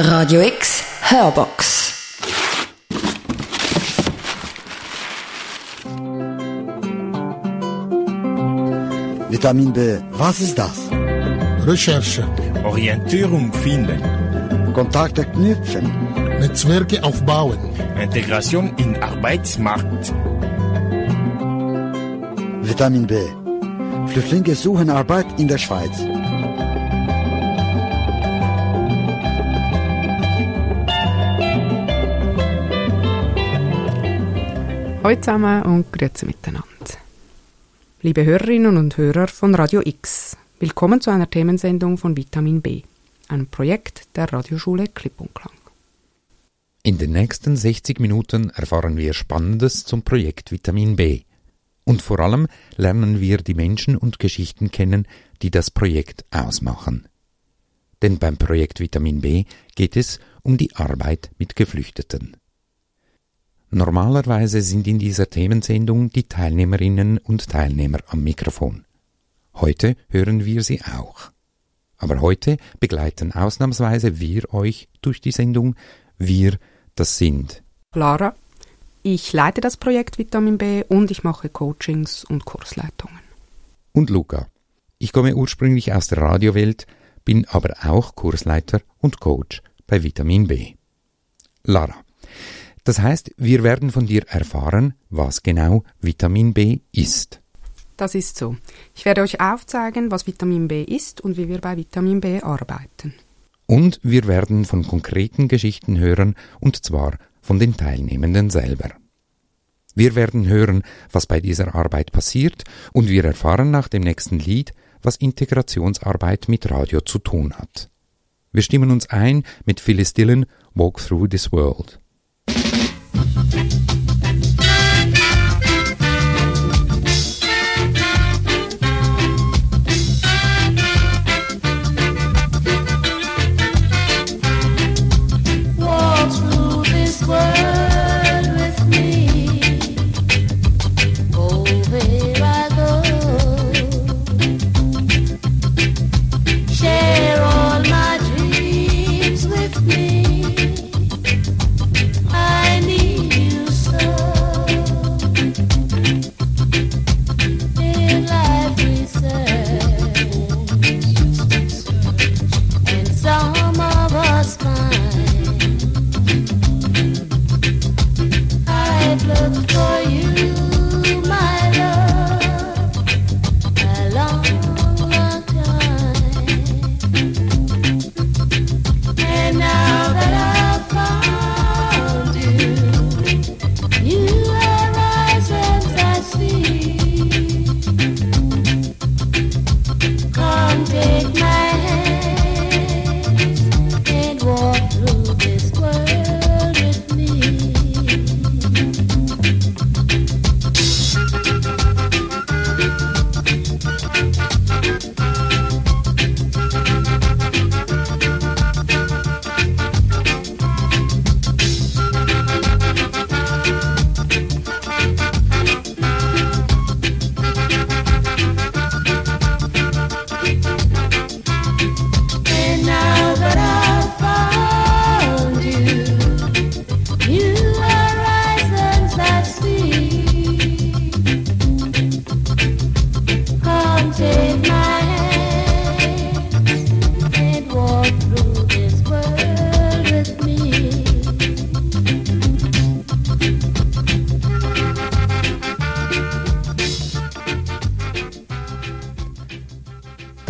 Radio X Hörbox. Vitamin B, was ist das? Recherche, Orientierung finden, Kontakte knüpfen, Netzwerke aufbauen, Integration in Arbeitsmarkt, Vitamin B. Flüchtlinge suchen Arbeit in der Schweiz. Hallo zusammen und grüezi miteinander. Liebe Hörerinnen und Hörer von Radio X, willkommen zu einer Themensendung von Vitamin B, einem Projekt der Radioschule Klipp und Klang. In den nächsten 60 Minuten erfahren wir Spannendes zum Projekt Vitamin B. Und vor allem lernen wir die Menschen und Geschichten kennen, die das Projekt ausmachen. Denn beim Projekt Vitamin B geht es um die Arbeit mit Geflüchteten. Normalerweise sind in dieser Themensendung die Teilnehmerinnen und Teilnehmer am Mikrofon. Heute hören wir sie auch. Aber heute begleiten ausnahmsweise wir euch durch die Sendung. Wir, das sind Lara, ich leite das Projekt Vitamin B und ich mache Coachings und Kursleitungen. und Luca. Ich komme ursprünglich aus der Radiowelt, bin aber auch Kursleiter und Coach bei Vitamin B. Lara. Das heißt, wir werden von dir erfahren, was genau Vitamin B ist. Das ist so. Ich werde euch aufzeigen, was Vitamin B ist und wie wir bei Vitamin B arbeiten. Und wir werden von konkreten Geschichten hören, und zwar von den Teilnehmenden selber. Wir werden hören, was bei dieser Arbeit passiert, und wir erfahren nach dem nächsten Lied, was Integrationsarbeit mit Radio zu tun hat. Wir stimmen uns ein mit Phyllis Dillon Walk Through This World.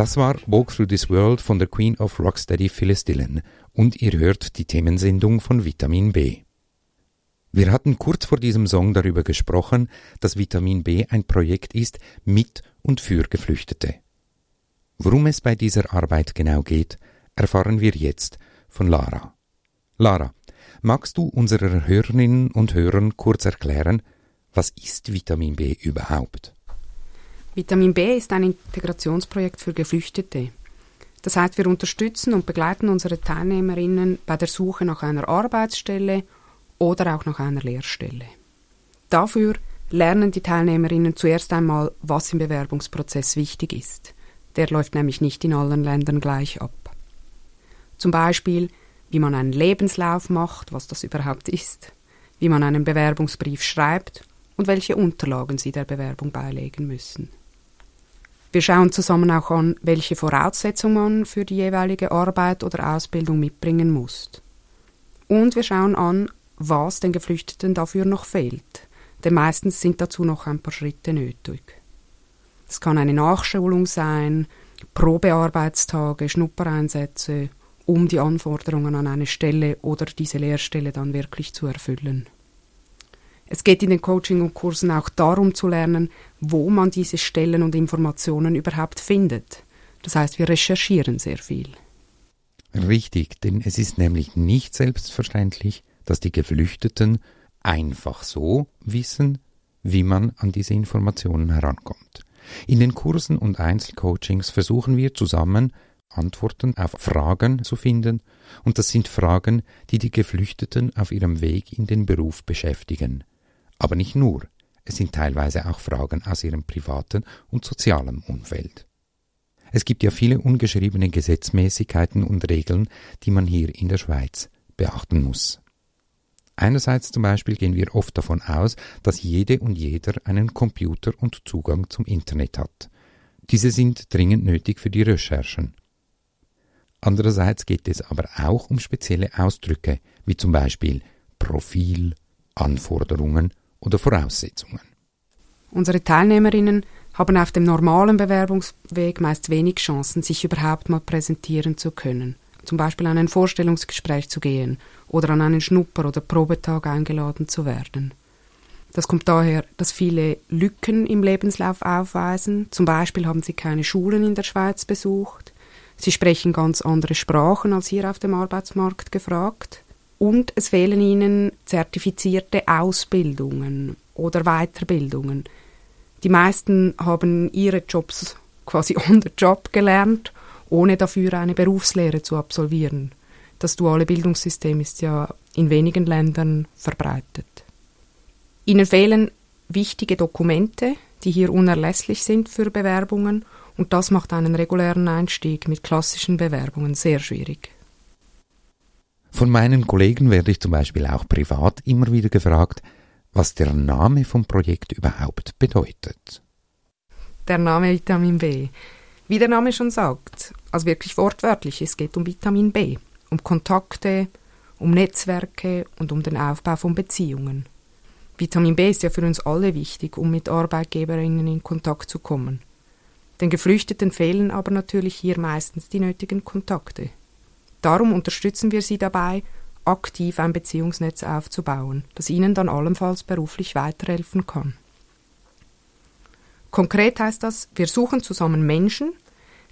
Das war Walk Through This World von der Queen of Rocksteady Phyllis Dillon und ihr hört die Themensendung von Vitamin B. Wir hatten kurz vor diesem Song darüber gesprochen, dass Vitamin B ein Projekt ist mit und für Geflüchtete. Worum es bei dieser Arbeit genau geht, erfahren wir jetzt von Lara. Lara, magst du unserer Hörerinnen und Hörern kurz erklären, was ist Vitamin B überhaupt? Vitamin B ist ein Integrationsprojekt für Geflüchtete. Das heißt, wir unterstützen und begleiten unsere Teilnehmerinnen bei der Suche nach einer Arbeitsstelle oder auch nach einer Lehrstelle. Dafür lernen die Teilnehmerinnen zuerst einmal, was im Bewerbungsprozess wichtig ist. Der läuft nämlich nicht in allen Ländern gleich ab. Zum Beispiel, wie man einen Lebenslauf macht, was das überhaupt ist, wie man einen Bewerbungsbrief schreibt und welche Unterlagen Sie der Bewerbung beilegen müssen. Wir schauen zusammen auch an, welche Voraussetzungen man für die jeweilige Arbeit oder Ausbildung mitbringen muss. Und wir schauen an, was den Geflüchteten dafür noch fehlt, denn meistens sind dazu noch ein paar Schritte nötig. Es kann eine Nachschulung sein, Probearbeitstage, Schnuppereinsätze, um die Anforderungen an eine Stelle oder diese Lehrstelle dann wirklich zu erfüllen. Es geht in den Coaching und Kursen auch darum zu lernen, wo man diese Stellen und Informationen überhaupt findet. Das heißt, wir recherchieren sehr viel. Richtig, denn es ist nämlich nicht selbstverständlich, dass die Geflüchteten einfach so wissen, wie man an diese Informationen herankommt. In den Kursen und Einzelcoachings versuchen wir zusammen Antworten auf Fragen zu finden, und das sind Fragen, die die Geflüchteten auf ihrem Weg in den Beruf beschäftigen. Aber nicht nur, es sind teilweise auch Fragen aus ihrem privaten und sozialen Umfeld. Es gibt ja viele ungeschriebene Gesetzmäßigkeiten und Regeln, die man hier in der Schweiz beachten muss. Einerseits zum Beispiel gehen wir oft davon aus, dass jede und jeder einen Computer und Zugang zum Internet hat. Diese sind dringend nötig für die Recherchen. Andererseits geht es aber auch um spezielle Ausdrücke, wie zum Beispiel Profil, Anforderungen oder Voraussetzungen. Unsere Teilnehmerinnen haben auf dem normalen Bewerbungsweg meist wenig Chancen, sich überhaupt mal präsentieren zu können. Zum Beispiel an ein Vorstellungsgespräch zu gehen oder an einen Schnupper- oder Probetag eingeladen zu werden. Das kommt daher, dass viele Lücken im Lebenslauf aufweisen. Zum Beispiel haben sie keine Schulen in der Schweiz besucht. Sie sprechen ganz andere Sprachen als hier auf dem Arbeitsmarkt gefragt. Und es fehlen ihnen zertifizierte Ausbildungen oder Weiterbildungen. Die meisten haben ihre Jobs quasi on the job gelernt, ohne dafür eine Berufslehre zu absolvieren. Das duale Bildungssystem ist ja in wenigen Ländern verbreitet. Ihnen fehlen wichtige Dokumente, die hier unerlässlich sind für Bewerbungen, und das macht einen regulären Einstieg mit klassischen Bewerbungen sehr schwierig. Von meinen Kollegen werde ich zum Beispiel auch privat immer wieder gefragt, was der Name vom Projekt überhaupt bedeutet. Der Name Vitamin B. Wie der Name schon sagt, also wirklich wortwörtlich, es geht um Vitamin B, um Kontakte, um Netzwerke und um den Aufbau von Beziehungen. Vitamin B ist ja für uns alle wichtig, um mit Arbeitgeberinnen in Kontakt zu kommen. Den Geflüchteten fehlen aber natürlich hier meistens die nötigen Kontakte. Darum unterstützen wir sie dabei, aktiv ein Beziehungsnetz aufzubauen, das ihnen dann allenfalls beruflich weiterhelfen kann. Konkret heißt das, wir suchen zusammen Menschen,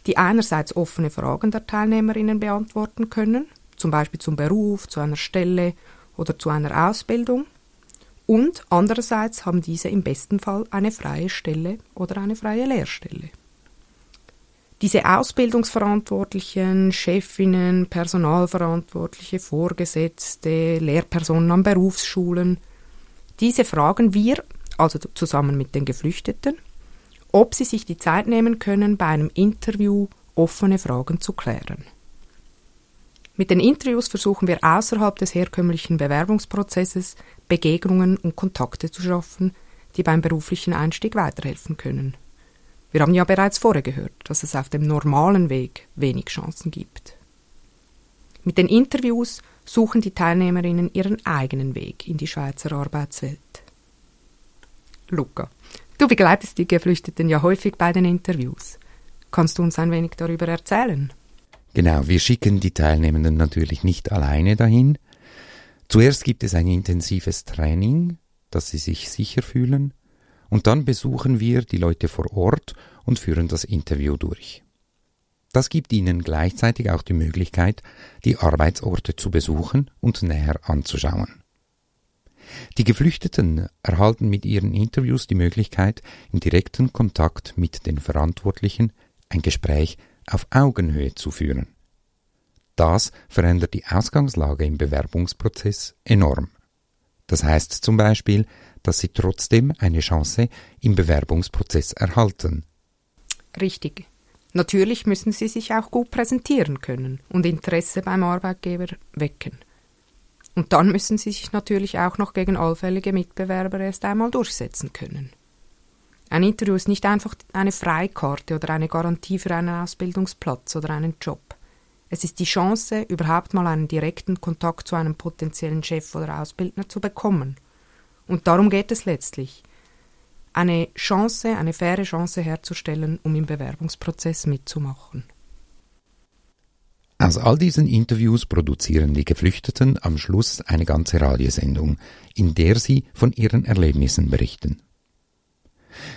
die einerseits offene Fragen der Teilnehmerinnen beantworten können, zum Beispiel zum Beruf, zu einer Stelle oder zu einer Ausbildung, und andererseits haben diese im besten Fall eine freie Stelle oder eine freie Lehrstelle. Diese Ausbildungsverantwortlichen, Chefinnen, Personalverantwortliche, Vorgesetzte, Lehrpersonen an Berufsschulen, diese fragen wir, also zusammen mit den Geflüchteten, ob sie sich die Zeit nehmen können, bei einem Interview offene Fragen zu klären. Mit den Interviews versuchen wir außerhalb des herkömmlichen Bewerbungsprozesses Begegnungen und Kontakte zu schaffen, die beim beruflichen Einstieg weiterhelfen können. Wir haben ja bereits vorher gehört, dass es auf dem normalen Weg wenig Chancen gibt. Mit den Interviews suchen die Teilnehmerinnen ihren eigenen Weg in die Schweizer Arbeitswelt. Luca, du begleitest die Geflüchteten ja häufig bei den Interviews. Kannst du uns ein wenig darüber erzählen? Genau, wir schicken die Teilnehmenden natürlich nicht alleine dahin. Zuerst gibt es ein intensives Training, dass sie sich sicher fühlen, und dann besuchen wir die Leute vor Ort und führen das Interview durch. Das gibt ihnen gleichzeitig auch die Möglichkeit, die Arbeitsorte zu besuchen und näher anzuschauen. Die Geflüchteten erhalten mit ihren Interviews die Möglichkeit, im direkten Kontakt mit den Verantwortlichen ein Gespräch auf Augenhöhe zu führen. Das verändert die Ausgangslage im Bewerbungsprozess enorm. Das heißt zum Beispiel, dass sie trotzdem eine Chance im Bewerbungsprozess erhalten. Richtig. Natürlich müssen sie sich auch gut präsentieren können und Interesse beim Arbeitgeber wecken. Und dann müssen sie sich natürlich auch noch gegen allfällige Mitbewerber erst einmal durchsetzen können. Ein Interview ist nicht einfach eine Freikarte oder eine Garantie für einen Ausbildungsplatz oder einen Job. Es ist die Chance, überhaupt mal einen direkten Kontakt zu einem potenziellen Chef oder Ausbildner zu bekommen. Und darum geht es letztlich. Eine Chance, eine faire Chance herzustellen, um im Bewerbungsprozess mitzumachen. Aus all diesen Interviews produzieren die Geflüchteten am Schluss eine ganze Radiosendung, in der sie von ihren Erlebnissen berichten.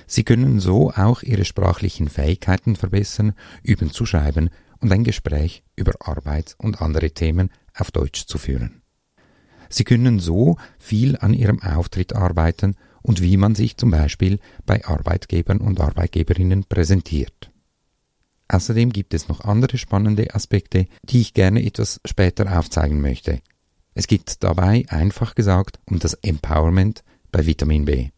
Sie können so auch ihre sprachlichen Fähigkeiten verbessern, üben zu schreiben und ein Gespräch über Arbeit und andere Themen auf Deutsch zu führen. Sie können so viel an ihrem Auftritt arbeiten und wie man sich zum Beispiel bei Arbeitgebern und Arbeitgeberinnen präsentiert. Außerdem gibt es noch andere spannende Aspekte, die ich gerne etwas später aufzeigen möchte. Es geht dabei einfach gesagt um das Empowerment bei Vitamin B.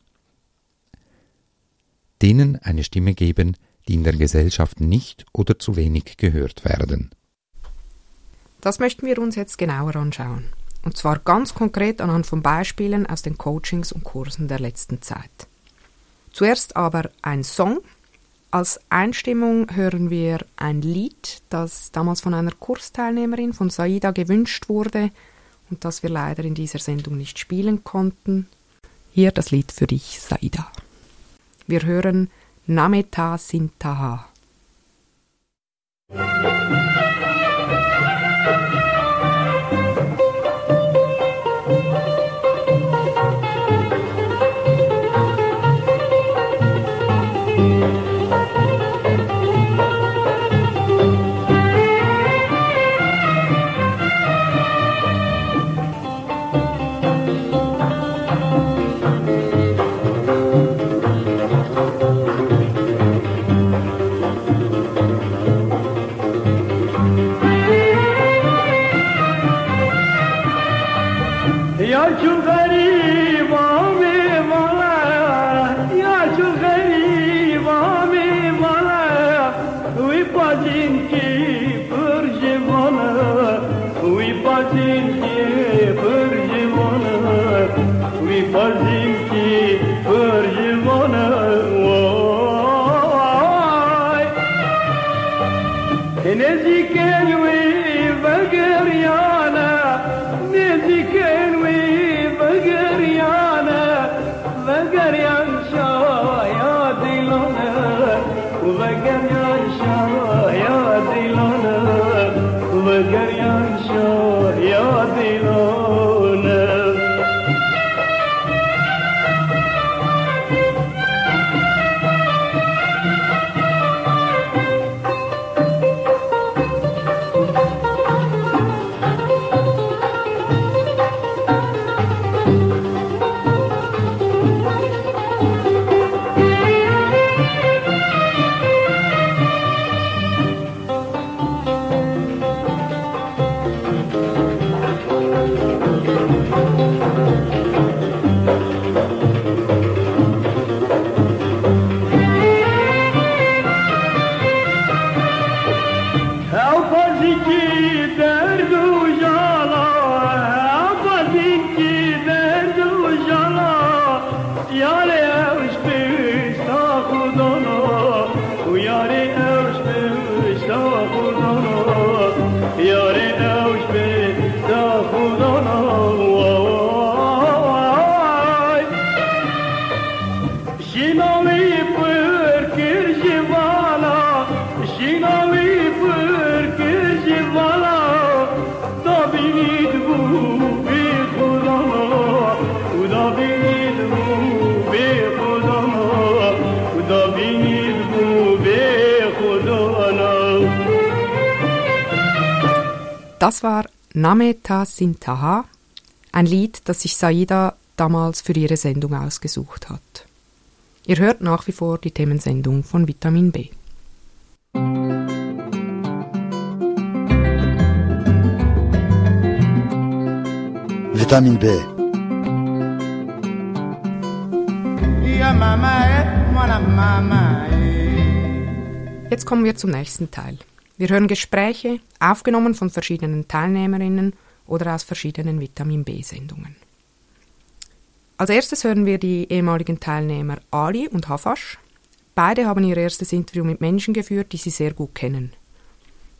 Denen eine Stimme geben, die in der Gesellschaft nicht oder zu wenig gehört werden. Das möchten wir uns jetzt genauer anschauen. Und zwar ganz konkret anhand von Beispielen aus den Coachings und Kursen der letzten Zeit. Zuerst aber ein Song. Als Einstimmung hören wir ein Lied, das damals von einer Kursteilnehmerin von Saida gewünscht wurde und das wir leider in dieser Sendung nicht spielen konnten. Hier das Lied für dich, Saida. Wir hören Nameta Sintaha. Nameta Sintaha, ein Lied, das sich Saida damals für ihre Sendung ausgesucht hat. Ihr hört nach wie vor die Themensendung von Vitamin B. Vitamin B. Jetzt kommen wir zum nächsten Teil. Wir hören Gespräche, aufgenommen von verschiedenen Teilnehmerinnen oder aus verschiedenen Vitamin B-Sendungen. Als erstes hören wir die ehemaligen Teilnehmer Ali und Hafasch. Beide haben ihr erstes Interview mit Menschen geführt, die sie sehr gut kennen.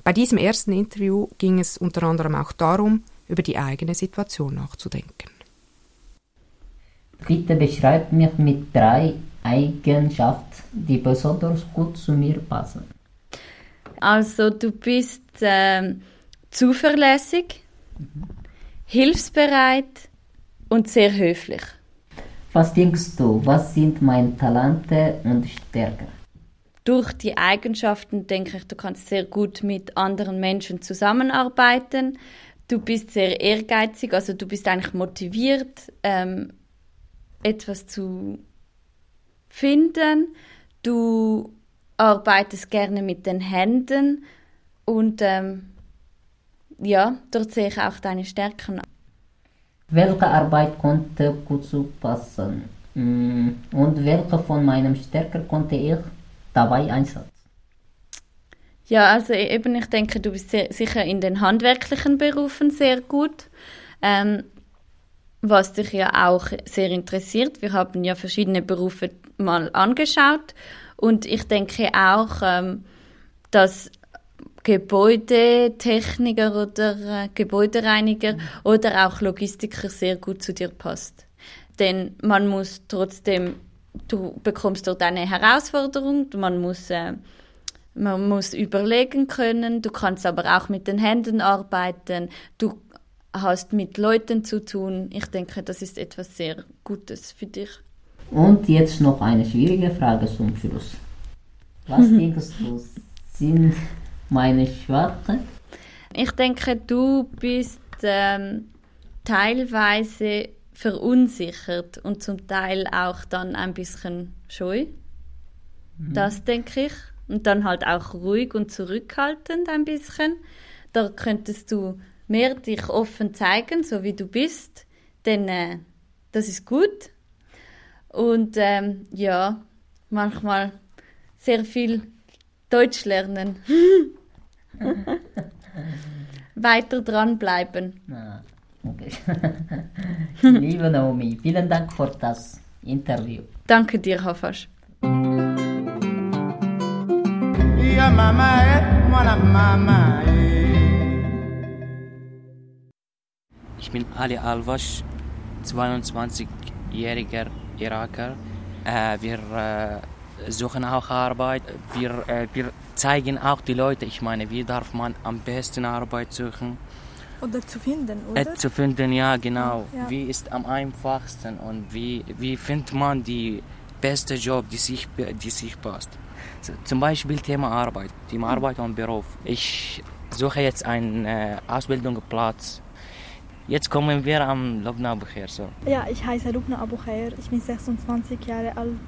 Bei diesem ersten Interview ging es unter anderem auch darum, über die eigene Situation nachzudenken. Bitte beschreibt mich mit drei Eigenschaften, die besonders gut zu mir passen. Also du bist ähm, zuverlässig, hilfsbereit und sehr höflich. Was denkst du, was sind meine Talente und Stärken? Durch die Eigenschaften denke ich, du kannst sehr gut mit anderen Menschen zusammenarbeiten. Du bist sehr ehrgeizig, also du bist eigentlich motiviert, ähm, etwas zu finden. Du arbeitest gerne mit den Händen und ähm, ja, dort sehe ich auch deine Stärken. Welche Arbeit konnte gut zu passen? Mm, Und welche von meinen Stärken konnte ich dabei einsetzen? Ja, also eben, ich denke, du bist sehr, sicher in den handwerklichen Berufen sehr gut. Ähm, was dich ja auch sehr interessiert. Wir haben ja verschiedene Berufe mal angeschaut und ich denke auch, ähm, dass Gebäudetechniker oder äh, Gebäudereiniger oder auch Logistiker sehr gut zu dir passt. Denn man muss trotzdem, du bekommst dort eine Herausforderung, man muss, äh, man muss überlegen können, du kannst aber auch mit den Händen arbeiten, du hast mit Leuten zu tun. Ich denke, das ist etwas sehr Gutes für dich. Und jetzt noch eine schwierige Frage zum Schluss. Was denkst du, sind meine Schwächen? Ich denke, du bist ähm, teilweise verunsichert und zum Teil auch dann ein bisschen scheu. Das denke ich. Und dann halt auch ruhig und zurückhaltend ein bisschen. Da könntest du mehr dich offen zeigen, so wie du bist. Denn äh, das ist gut. Und ähm, ja, manchmal sehr viel Deutsch lernen. Weiter dranbleiben. Ah, okay. Liebe Naomi, vielen Dank für das Interview. Danke dir, Hafasch. Mama eh, mama eh. Ich bin Ali Alvash, 22-jähriger Iraker. Äh, wir äh, suchen auch Arbeit. Wir, äh, wir zeigen auch die Leute, ich meine, wie darf man am besten Arbeit suchen. Oder zu finden, oder? Äh, zu finden, ja, genau. Ja. Wie ist am einfachsten und wie, wie findet man die beste Job, die sich, die sich passt. So, zum Beispiel Thema Arbeit, Thema Arbeit und Beruf. Ich suche jetzt einen äh, Ausbildungsplatz. Jetzt kommen wir am Lobna her. So. Ja, ich heiße Lubna Abu Khair. Ich bin 26 Jahre alt.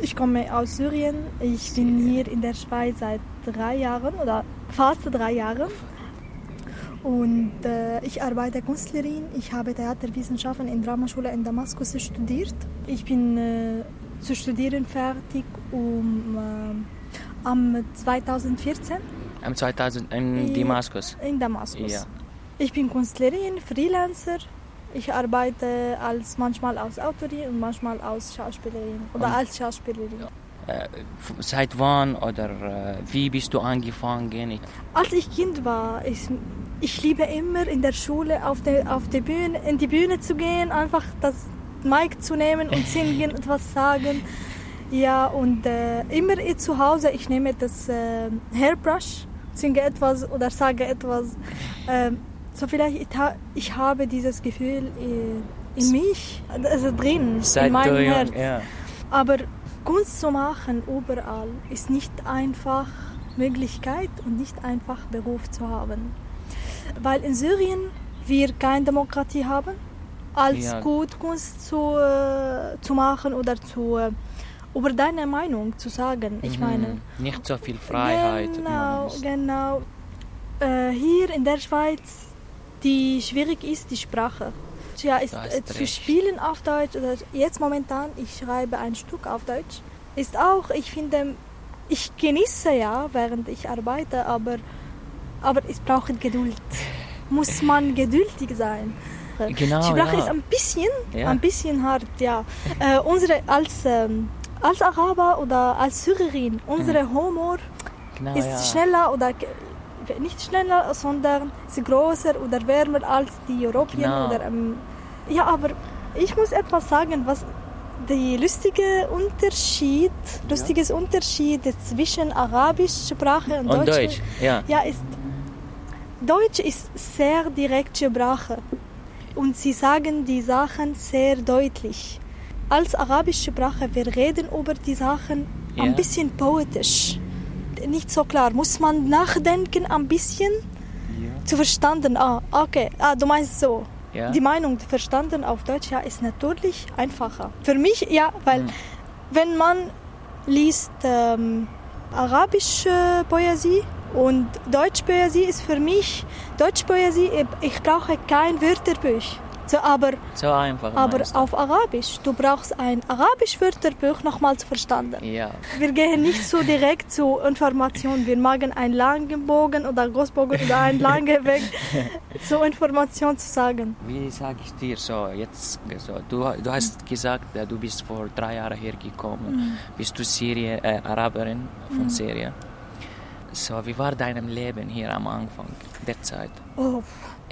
Ich komme aus Syrien. Ich bin hier in der Schweiz seit drei Jahren oder fast drei Jahren. Und äh, ich arbeite Künstlerin. Ich habe Theaterwissenschaften in Dramaschule in Damaskus studiert. Ich bin äh, zu studieren fertig um, äh, am 2014 Am 2000 in. Damaskus. in Damaskus. Ja. Ich bin Künstlerin, Freelancer. Ich arbeite als manchmal als Autorin und manchmal als Schauspielerin oder Und- als Schauspielerin. Äh, f- seit wann oder äh, wie bist du angefangen? Als ich Kind war, ich, ich liebe immer in der Schule auf die, auf die Bühne, in die Bühne zu gehen, einfach das Mic zu nehmen und singen, etwas sagen. Ja, und äh, immer zu Hause, ich nehme das äh, Hairbrush, singe etwas oder sage etwas. So vielleicht, ich, ha- ich habe dieses Gefühl äh, in mich, also drin, in Seit meinem du jung, Herz. ja. Aber Kunst zu machen überall ist nicht einfach Möglichkeit und nicht einfach Beruf zu haben. Weil in Syrien wir keine Demokratie haben, als Ja. gut Kunst zu, äh, zu machen oder zu, äh, über deine Meinung zu sagen. Ich Mhm. meine, Nicht so viel Freiheit. Genau, genau. Äh, hier in der Schweiz, die schwierig ist, die Sprache. Ja, ist, hast äh, zu recht. spielen auf Deutsch oder jetzt momentan, ich schreibe ein Stück auf Deutsch, ist auch, ich finde, ich genieße ja, während ich arbeite, aber, aber es braucht Geduld. Muss man geduldig sein. Genau, Die Sprache ja. ist ein bisschen, Ja. ein bisschen hart, ja. Äh, unsere als ähm, als Araber oder als Syrerin, unser Humor Genau, ist ja. schneller oder nicht schneller, sondern ist größer oder wärmer als die Europäer Genau. oder ähm, ja, aber ich muss etwas sagen, was der lustige Unterschied, lustiges Unterschied zwischen arabischer Sprache und, Und Deutsch, ja. ja, ist Deutsch ist sehr direkte Sprache und sie sagen die Sachen sehr deutlich. Als arabische Sprache, wir reden über die Sachen Ja. ein bisschen poetisch. Nicht so klar, muss man nachdenken ein bisschen zu verstanden. Ah, okay, ah, du meinst so. Ja. Die Meinung verstanden auf Deutsch ja ist natürlich einfacher. Für mich ja, weil wenn man liest ähm, arabische Poesie und Deutschpoesie ist für mich Deutschpoesie. Ich brauche kein Wörterbuch. So, aber So einfach. aber auf Arabisch, du brauchst ein arabisch Wörterbuch nochmal zu verstanden. Ja. Wir gehen nicht so direkt zu Informationen. Wir machen einen langen Bogen oder Großbogen oder einen langen Weg, so Informationen zu sagen. Wie sage ich dir so jetzt? So, du, du hast gesagt, äh, du bist vor drei Jahren hergekommen. Mhm. Bist du Syrie, äh, Araberin von Mhm. Syrien? So, wie war dein Leben hier am Anfang der Zeit? Oh,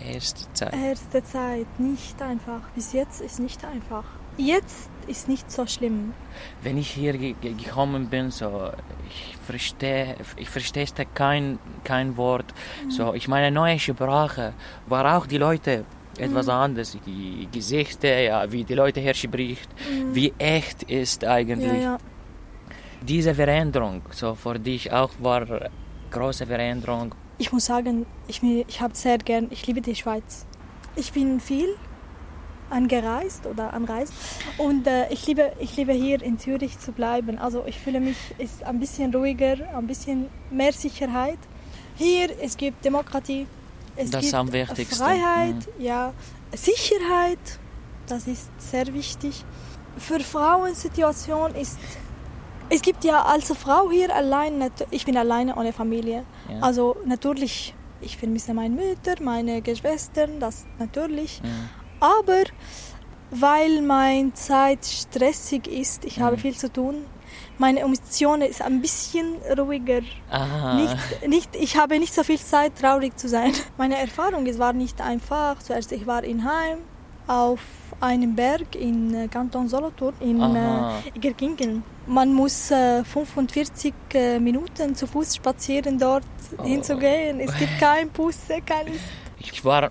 Erste Zeit. erste Zeit nicht einfach. Bis jetzt ist nicht einfach. Jetzt ist nicht so schlimm. Wenn ich hier ge ge gekommen bin, so ich verstehe, ich verstehe kein kein Wort. Mhm. So, ich meine neue Sprache war auch die Leute etwas Mhm. anders, die Gesichter, ja, wie die Leute hier spricht, Mhm. wie echt ist eigentlich. Ja, ja. Diese Veränderung, so für dich auch war große Veränderung. Ich muss sagen, ich, ich habe sehr gern, ich liebe die Schweiz. Ich bin viel angereist oder anreist und äh, ich, liebe, ich liebe hier in Zürich zu bleiben. Also ich fühle mich ist ein bisschen ruhiger, ein bisschen mehr Sicherheit. Hier es gibt Demokratie, es Das gibt am wichtigsten. Freiheit, ja, Sicherheit, das ist sehr wichtig. Für Frauensituation ist es gibt ja als Frau hier allein, ich bin alleine ohne Familie. Ja. Also natürlich, ich vermisse meine Mutter, meine Geschwister, das natürlich. Aber weil meine Zeit stressig ist, ich habe Mhm. viel zu tun, meine Emotionen ist ein bisschen ruhiger. Nicht, nicht, ich habe nicht so viel Zeit, traurig zu sein. Meine Erfahrung es war nicht einfach. Zuerst ich war in Heim auf einem Berg in äh, Kanton Solothurn in äh, Igerkingen. Man muss äh, 45 äh, Minuten zu Fuß spazieren dort Oh. hinzugehen. Es gibt kein Busse, kein Ich war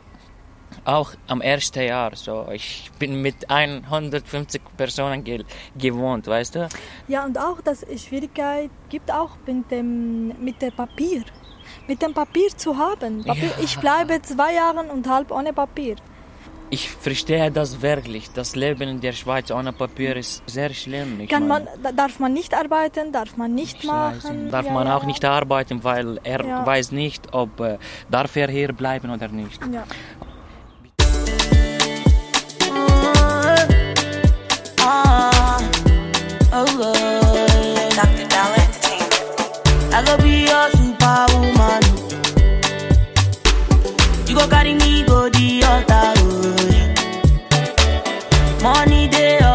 auch am ersten Jahr so. Ich bin mit 150 Personen ge gewohnt, weißt du? Ja, und auch das Schwierigkeit gibt auch mit dem, mit dem Papier. Mit dem Papier zu haben. Papier, Ja. Ich bleibe zwei Jahre und halb ohne Papier. Ich verstehe das wirklich. Das Leben in der Schweiz ohne Papier ist sehr schlimm. Ich Kann man, da- darf man nicht arbeiten, darf man nicht machen. darf Ja, man ja. auch nicht arbeiten, weil er Ja. weiß nicht, ob äh, darf er hier bleiben oder nicht. Ja. Dr. Dollar Entertainment. I go be your superwoman. You go carry me, go the road. Money day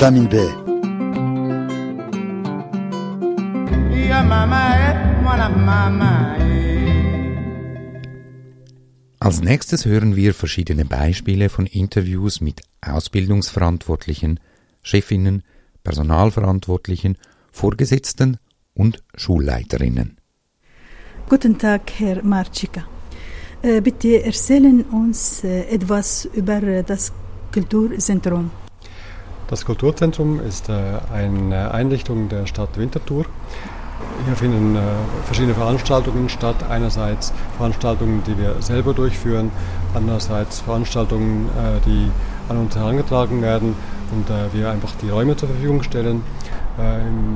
Vitamin B. Als nächstes hören wir verschiedene Beispiele von Interviews mit Ausbildungsverantwortlichen, Chefinnen, Personalverantwortlichen, Vorgesetzten und Schulleiterinnen. Guten Tag, Herr Marcika. Äh, Bitte erzählen uns äh, etwas über das Kulturzentrum. Das Kulturzentrum ist äh, eine Einrichtung der Stadt Winterthur. Hier finden äh, verschiedene Veranstaltungen statt. Einerseits Veranstaltungen, die wir selber durchführen, andererseits Veranstaltungen, äh, die an uns herangetragen werden und äh, wir einfach die Räume zur Verfügung stellen.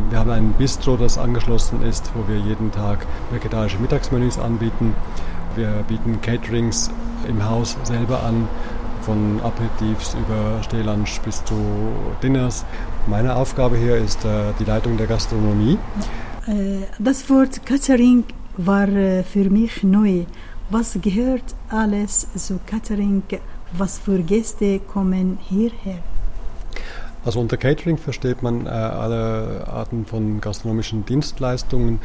Wir haben ein Bistro, das angeschlossen ist, wo wir jeden Tag vegetarische Mittagsmenüs anbieten. Wir bieten Caterings im Haus selber an, von Aperitifs über Stehlunch bis zu Dinners. Meine Aufgabe hier ist äh, die Leitung der Gastronomie. Äh, Das Wort Catering war äh, für mich neu. Was gehört alles zu Catering? Was für Gäste kommen hierher? Also unter Catering versteht man äh, alle Arten von gastronomischen Dienstleistungen.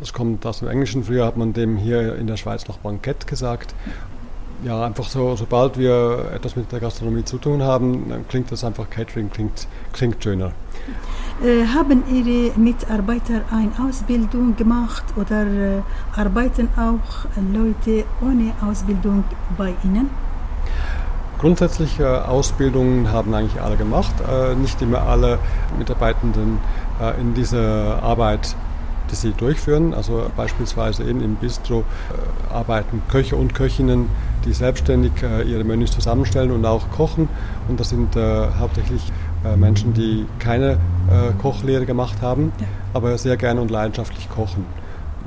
Das kommt aus dem Englischen. Früher hat man dem hier in der Schweiz noch Bankett gesagt. Ja, einfach so, sobald wir etwas mit der Gastronomie zu tun haben, dann klingt das einfach Catering, klingt, klingt schöner. Äh, Haben Ihre Mitarbeiter eine Ausbildung gemacht oder äh, arbeiten auch Leute ohne Ausbildung bei Ihnen? Grundsätzliche Ausbildungen haben eigentlich alle gemacht. Äh, nicht immer alle Mitarbeitenden äh, in dieser Arbeit, die sie durchführen. Also beispielsweise eben im Bistro äh, arbeiten Köche und Köchinnen, die selbstständig äh, ihre Menüs zusammenstellen und auch kochen. Und das sind äh, hauptsächlich äh, Menschen, die keine Kochlehre gemacht haben, aber sehr gerne und leidenschaftlich kochen.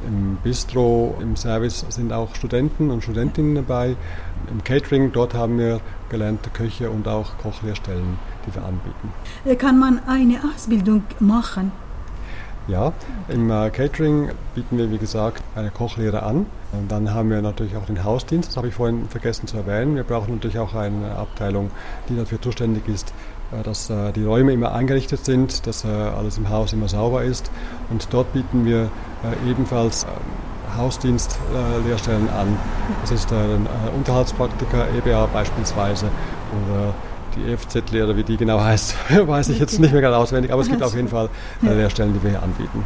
Im Bistro, im Service sind auch Studenten und Studentinnen dabei. Im Catering, dort haben wir gelernte Köche und auch Kochlehrstellen, die wir anbieten. Kann man eine Ausbildung machen? Ja, im äh, Catering bieten wir, wie gesagt, eine Kochlehre an. Und dann haben wir natürlich auch den Hausdienst, das habe ich vorhin vergessen zu erwähnen. Wir brauchen natürlich auch eine Abteilung, die dafür zuständig ist, äh, dass äh, die Räume immer eingerichtet sind, dass alles im Haus immer sauber ist. Und dort bieten wir ebenfalls ähm, Hausdienstlehrstellen an. Das ist ein Unterhaltspraktiker, EBA beispielsweise, oder die EFZ-Lehre, wie die genau heißt, weiß ich jetzt nicht mehr ganz auswendig, aber es gibt auf jeden Fall äh, Lehrstellen, die wir hier anbieten.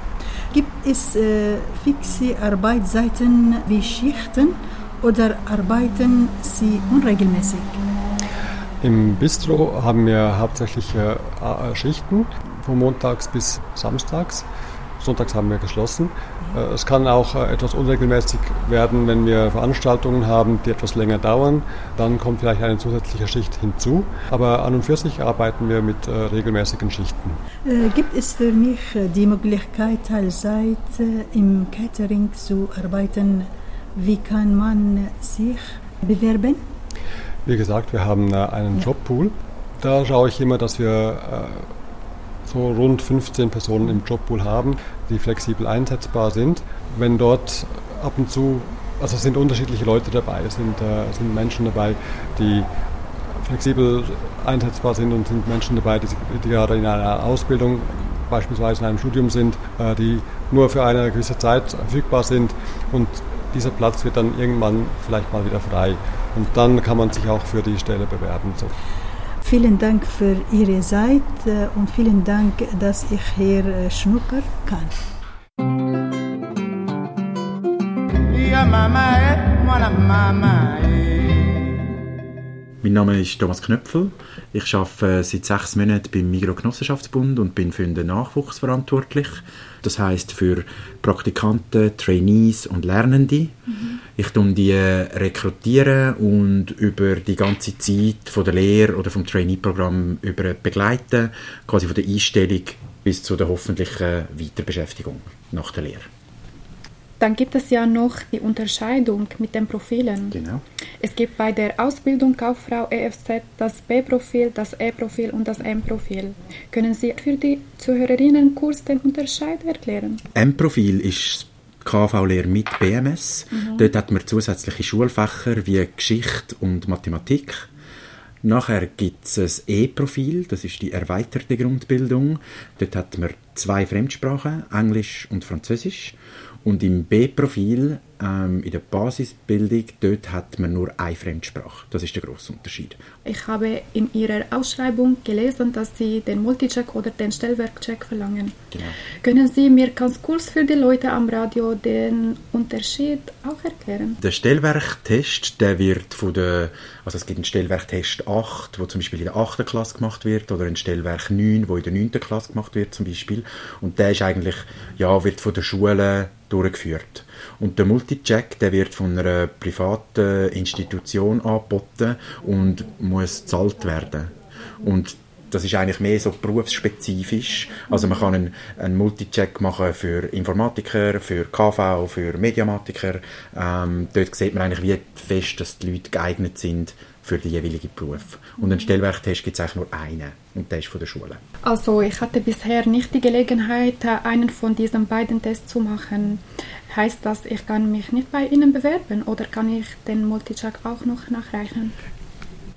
Gibt es äh, fixe Arbeitszeiten wie Schichten oder arbeiten Sie unregelmäßig? Im Bistro haben wir hauptsächlich äh, Schichten von montags bis samstags. Sonntags haben wir geschlossen. Äh, Es kann auch äh, etwas unregelmäßig werden, wenn wir Veranstaltungen haben, die etwas länger dauern. Dann kommt vielleicht eine zusätzliche Schicht hinzu. Aber an und für sich arbeiten wir mit äh, regelmäßigen Schichten. Gibt es für mich die Möglichkeit, Teilzeit im Catering zu arbeiten? Wie kann man sich bewerben? Wie gesagt, wir haben einen Jobpool. Da schaue ich immer, dass wir so rund 15 Personen im Jobpool haben, die flexibel einsetzbar sind. Wenn dort ab und zu, also sind unterschiedliche Leute dabei, sind, äh, sind Menschen dabei, die flexibel einsetzbar sind und sind Menschen dabei, die, die gerade in einer Ausbildung, beispielsweise in einem Studium sind, äh, die nur für eine gewisse Zeit verfügbar sind und dieser Platz wird dann irgendwann vielleicht mal wieder frei. Und dann kann man sich auch für die Stelle bewerben. So. Vielen Dank für Ihre Zeit äh, und vielen Dank, dass ich hier äh, schnuppern kann. Ya mama eh, mama eh. Mein Name ist Thomas Knöpfel. Ich arbeite seit sechs Monaten beim Migros Genossenschaftsbund und bin für den Nachwuchs verantwortlich. Das heißt für Praktikanten, Trainees und Lernende. Ich tun die rekrutieren und über die ganze Zeit von der Lehre oder vom Trainee-Programm über begleiten, quasi von der Einstellung bis zu der hoffentlichen Weiterbeschäftigung nach der Lehre. Dann gibt es ja noch die Unterscheidung mit den Profilen. Genau. Es gibt bei der Ausbildung Kauffrau EFZ das B-Profil, das E-Profil und das M-Profil. Können Sie für die Zuhörerinnen kurz den Unterschied erklären? M-Profil ist die KV-Lehre mit BMS. Mhm. Dort hat man zusätzliche Schulfächer wie Geschichte und Mathematik. Nachher gibt es ein E-Profil, das ist die erweiterte Grundbildung. Dort hat man zwei Fremdsprachen, Englisch und Französisch. Und im B-Profil, ähm, in der Basisbildung, dort hat man nur eine Fremdsprache. Das ist der grosse Unterschied. Ich habe in Ihrer Ausschreibung gelesen, dass Sie den Multicheck oder den Stellwerkcheck verlangen. Genau. Können Sie mir ganz kurz für die Leute am Radio den Unterschied auch erklären? Der Stellwerktest, der wird von der, also es gibt einen Stellwerktest 8, wo zum Beispiel in der 8. Klasse gemacht wird, oder einen Stellwerk 9, wo in der 9. Klasse gemacht wird zum Beispiel. Und der ist eigentlich, ja, wird von der Schule durchgeführt. Und der Multicheck, der wird von einer privaten Institution angeboten und muss gezahlt werden. Und das ist eigentlich mehr so berufsspezifisch. Also man kann einen, einen Multicheck machen für Informatiker, für KV, für Mediamatiker. Ähm, dort sieht man eigentlich, wie fest dass die Leute geeignet sind für den jeweiligen Beruf. Und einen Stellwerktest gibt es eigentlich nur einen und der ist von der Schule. Also ich hatte bisher nicht die Gelegenheit, einen von diesen beiden Tests zu machen. Heißt das, ich kann mich nicht bei Ihnen bewerben oder kann ich den Multicheck auch noch nachreichen?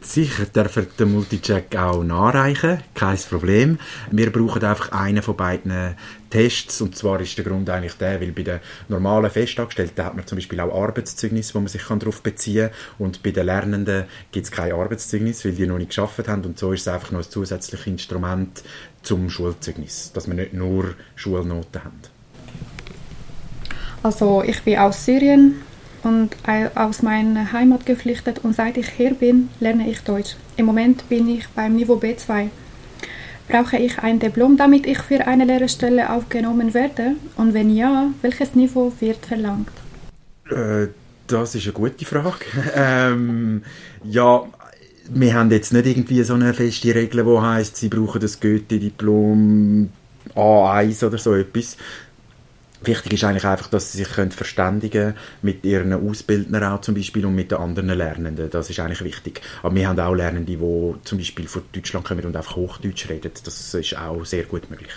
Sicher dürfen den Multicheck auch nachreichen, kein Problem. Wir brauchen einfach einen von beiden Tests und zwar ist der Grund eigentlich der, weil bei den normalen Festangestellten hat man zum Beispiel auch Arbeitszeugnis, wo man sich darauf beziehen kann und bei den Lernenden gibt es kein Arbeitszeugnis, weil die noch nicht geschafft haben und so ist es einfach noch ein zusätzliches Instrument zum Schulzeugnis, dass wir nicht nur Schulnoten haben. Also ich bin aus Syrien und aus meiner Heimat geflüchtet und seit ich hier bin, lerne ich Deutsch. Im Moment bin ich beim Niveau B2. Brauche ich ein Diplom, damit ich für eine Lehrerstelle aufgenommen werde? Und wenn ja, welches Niveau wird verlangt? Äh, das ist eine gute Frage. ähm, ja, wir haben jetzt nicht irgendwie so eine feste Regel, die heißt, sie brauchen das Goethe-Diplom A1 oder so etwas. Wichtig ist eigentlich einfach, dass sie sich können verständigen mit ihren Ausbildnern auch zum Beispiel und mit den anderen Lernenden. Das ist eigentlich wichtig. Aber wir haben auch Lernende, die zum Beispiel von Deutschland kommen und einfach Hochdeutsch reden. Das ist auch sehr gut möglich.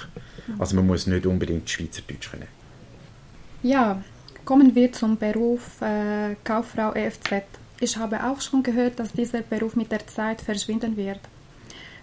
Also man muss nicht unbedingt Schweizerdeutsch können. Ja, kommen wir zum Beruf äh, Kauffrau EFZ. Ich habe auch schon gehört, dass dieser Beruf mit der Zeit verschwinden wird,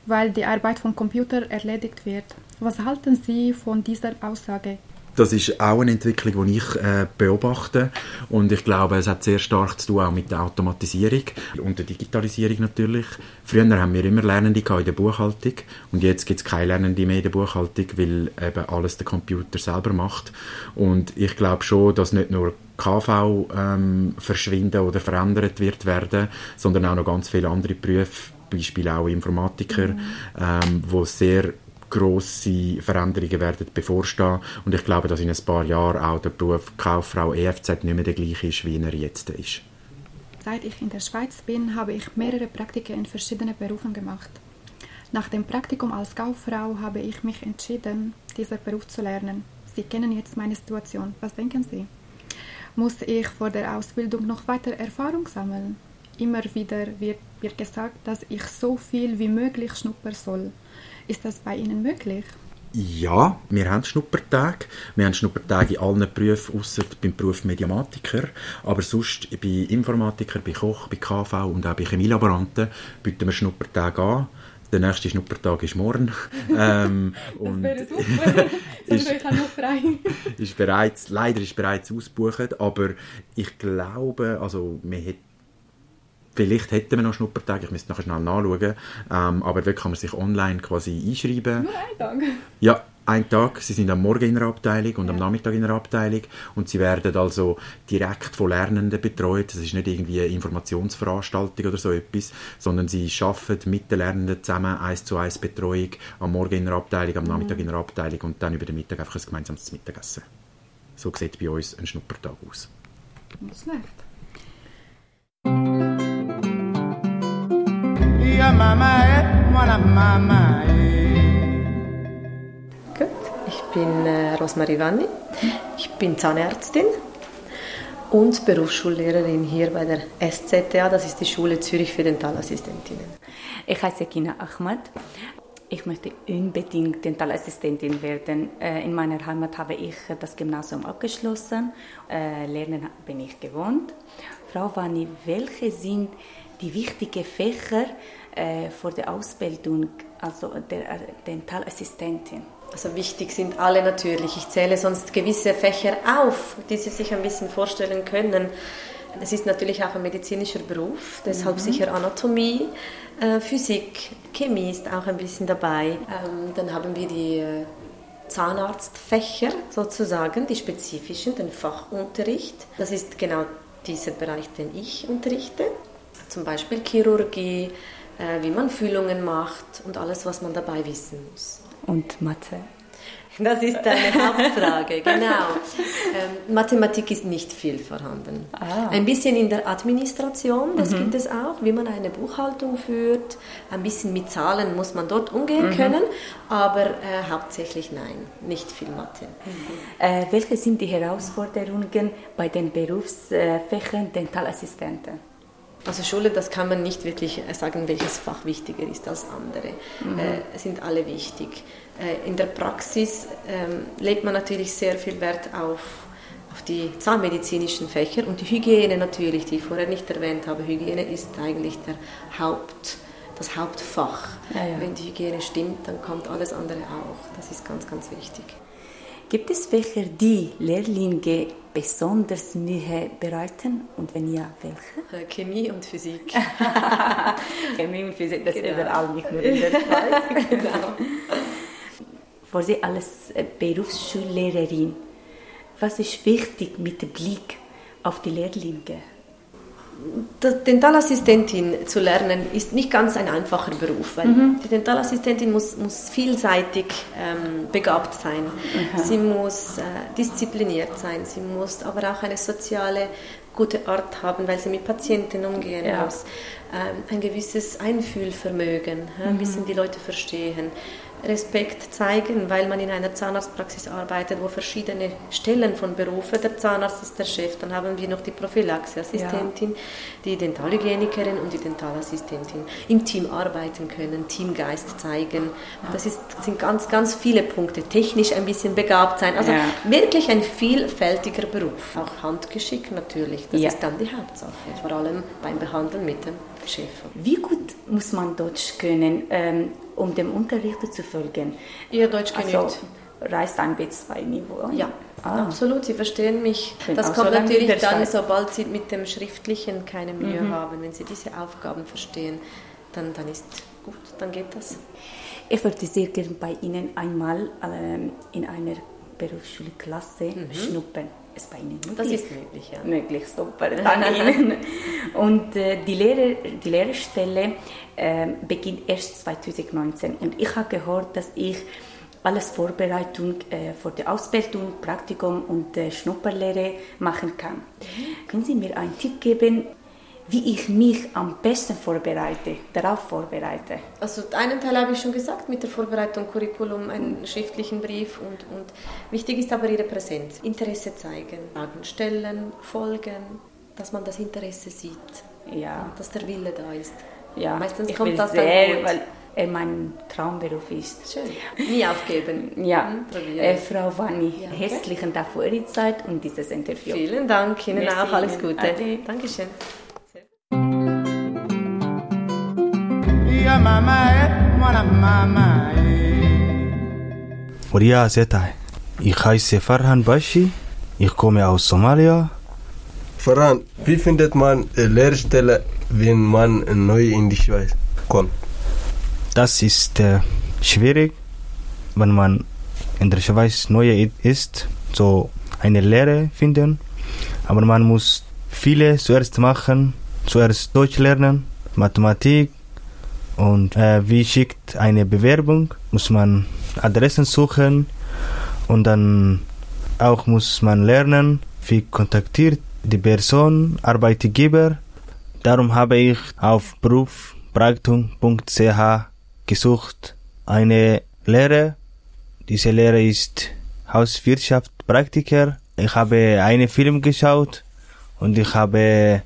weil die Arbeit vom Computer erledigt wird. Was halten Sie von dieser Aussage? Das ist auch eine Entwicklung, die ich äh, beobachte und ich glaube, es hat sehr stark zu tun auch mit der Automatisierung und der Digitalisierung natürlich. Früher haben wir immer Lernende in der Buchhaltung und jetzt gibt es keine Lernende mehr in der Buchhaltung, weil eben alles der Computer selber macht und ich glaube schon, dass nicht nur KV ähm, verschwinden oder verändert wird werden, sondern auch noch ganz viele andere Berufe, Beispiel auch Informatiker, mhm. ähm, wo sehr grosse Veränderungen werden bevorstehen und ich glaube, dass in ein paar Jahren auch der Beruf Kauffrau EFZ nicht mehr der gleiche ist, wie er jetzt ist. Seit ich in der Schweiz bin, habe ich mehrere Praktika in verschiedenen Berufen gemacht. Nach dem Praktikum als Kauffrau habe ich mich entschieden, diesen Beruf zu lernen. Sie kennen jetzt meine Situation. Was denken Sie? Muss ich vor der Ausbildung noch weiter Erfahrung sammeln? Immer wieder wird mir gesagt, dass ich so viel wie möglich schnuppern soll. Ist das bei Ihnen möglich? Ja, wir haben Schnuppertage. Wir haben Schnuppertage in allen Berufen, außer beim Beruf Mediamatiker. Aber sonst bei Informatiker, bei Koch, bei KV und auch bei Chemielaboranten bieten wir Schnuppertage an. Der nächste Schnuppertag ist morgen. ähm, das wäre super. ist, ich noch frei. ist bereits, leider ist bereits ausgebucht, aber ich glaube, also wir hätten Vielleicht hätten wir noch Schnuppertage, ich müsste nachher schnell nachschauen. Ähm, aber dort kann man sich online quasi einschreiben. Nur einen Tag? Ja, einen Tag. Sie sind am Morgen in einer Abteilung und ja. am Nachmittag in einer Abteilung. Und sie werden also direkt von Lernenden betreut. Das ist nicht irgendwie eine Informationsveranstaltung oder so etwas, sondern sie arbeiten mit den Lernenden zusammen, eins zu eins Betreuung, am Morgen in einer Abteilung, am Nachmittag in einer Abteilung und dann über den Mittag einfach ein gemeinsames Mittagessen. So sieht bei uns ein Schnuppertag aus. Nicht schlecht. Ja, Mama, Mwana Mama, Gut, ich bin äh, Rosmarie Wanni. Ich bin Zahnärztin und Berufsschullehrerin hier bei der SZTA, das ist die Schule Zürich für Dentalassistentinnen. Ich heiße Kina Ahmad. Ich möchte unbedingt Dentalassistentin werden. Äh, in meiner Heimat habe ich das Gymnasium abgeschlossen. Äh, lernen bin ich gewohnt. Frau Wanni, welche sind die wichtigen Fächer, äh, vor der Ausbildung, also der äh, Dentalassistentin? Also wichtig sind alle natürlich. Ich zähle sonst gewisse Fächer auf, die Sie sich ein bisschen vorstellen können. Es ist natürlich auch ein medizinischer Beruf, deshalb Mhm. sicher Anatomie, äh, Physik, Chemie ist auch ein bisschen dabei. Ähm, dann haben wir die äh, Zahnarztfächer sozusagen, die spezifischen, den Fachunterricht. Das ist genau dieser Bereich, den ich unterrichte. Zum Beispiel Chirurgie, äh, wie man Füllungen macht und alles, was man dabei wissen muss. Und Mathe? Das ist eine Hauptfrage, genau. Ähm, Mathematik ist nicht viel vorhanden. Ah. Ein bisschen in der Administration, das Mhm. gibt es auch, wie man eine Buchhaltung führt. Ein bisschen mit Zahlen muss man dort umgehen Mhm. können, aber äh, hauptsächlich nein, nicht viel Mathe. Äh, welche sind die Herausforderungen bei den Berufsfächern Dentalassistenten? Also Schule, das kann man nicht wirklich äh, sagen, welches Fach wichtiger ist als andere. Mhm. Äh, sind alle wichtig. Äh, in der Praxis ähm, legt man natürlich sehr viel Wert auf, auf die zahnmedizinischen Fächer und die Hygiene natürlich, die ich vorher nicht erwähnt habe. Hygiene ist eigentlich der Haupt, das Hauptfach. Ja, ja. Wenn die Hygiene stimmt, dann kommt alles andere auch. Das ist ganz, ganz wichtig. Gibt es Fächer, die Lehrlinge besonders Mühe bereiten? Und wenn ja, welche? Äh, Chemie und Physik. Chemie und Physik, das Genau. überall, nicht nur in der Schweiz. genau. Für Sie als äh, Berufsschullehrerin, was ist wichtig mit dem Blick auf die Lehrlinge? Dentalassistentin zu lernen ist nicht ganz ein einfacher Beruf, weil Mhm. die Dentalassistentin muss, muss vielseitig ähm, begabt sein. Mhm. Sie muss äh, diszipliniert sein, sie muss aber auch eine soziale gute Art haben, weil sie mit Patienten umgehen Ja. muss. Ähm, ein gewisses Einfühlvermögen, ja, ein Mhm. bisschen die Leute verstehen. Respekt zeigen, weil man in einer Zahnarztpraxis arbeitet, wo verschiedene Stellen von Berufe, der Zahnarzt ist der Chef, dann haben wir noch die Prophylaxeassistentin, die Dentalhygienikerin und die Dentalassistentin. Im Team arbeiten können, Teamgeist zeigen. Das ist, sind ganz, ganz viele Punkte. Technisch ein bisschen begabt sein. Also Ja. wirklich ein vielfältiger Beruf. Auch Handgeschick natürlich, das Ja. ist dann die Hauptsache. Vor allem beim Behandeln mit dem Chef. Wie gut muss man Deutsch können, ähm, um dem Unterricht zu folgen? Ihr Deutsch genügt. Also, reicht ein B2-Niveau? Ja, Ah. absolut, Sie verstehen mich. Das kommt natürlich dann, sobald Sie mit dem Schriftlichen keine Mühe Mhm. haben. Wenn Sie diese Aufgaben verstehen, dann, dann ist gut, dann geht das. Ich würde sehr gerne bei Ihnen einmal ähm, in einer Berufsschulklasse schnuppern. Ist bei Ihnen möglich? Mhm. Das ist möglich, ja. Möglich, super. Danke Ihnen. Und äh, die, Lehrer, die Lehrerstelle äh, beginnt erst 2019. Und ich habe gehört, dass ich alles Vorbereitung äh, für die Ausbildung, Praktikum und äh, Schnupperlehre machen kann. Können Sie mir einen Tipp geben, wie ich mich am besten vorbereite, darauf vorbereite? Also einen Teil habe ich schon gesagt, mit der Vorbereitung Curriculum, einen schriftlichen Brief und, und wichtig ist aber Ihre Präsenz. Interesse zeigen, Fragen stellen, folgen, dass man das Interesse sieht. Ja. Und dass der Wille da ist. Ja, Meistens ich kommt das dann sehr, gut. weil er mein Traumberuf ist. Schön. Nie aufgeben. Ja, Mhm, äh, Frau Vanni, Ja, okay. herzlichen Dank für Ihre Zeit und dieses Interview. Vielen Dank, Ihnen Merci auch alles. Gute. Ade. Dankeschön. Mama, eh, eh. Zetai. Ich heiße Farhan Bashi. Ich komme aus Somalia. Farhan, wie findet man äh, Lehrstelle, wenn man neu in die Schweiz kommt? Das ist äh, schwierig, wenn man in der Schweiz neu ist, so eine Lehre finden. Aber man muss viele zuerst machen, zuerst Deutsch lernen, Mathematik und äh, wie schickt eine Bewerbung, muss man Adressen suchen und dann auch muss man lernen, wie kontaktiert die Person, Arbeitgeber. Darum habe ich auf berufpraktikum.ch gesucht eine Lehre. Diese Lehre ist Hauswirtschaft Praktiker. Ich habe einen Film geschaut und ich habe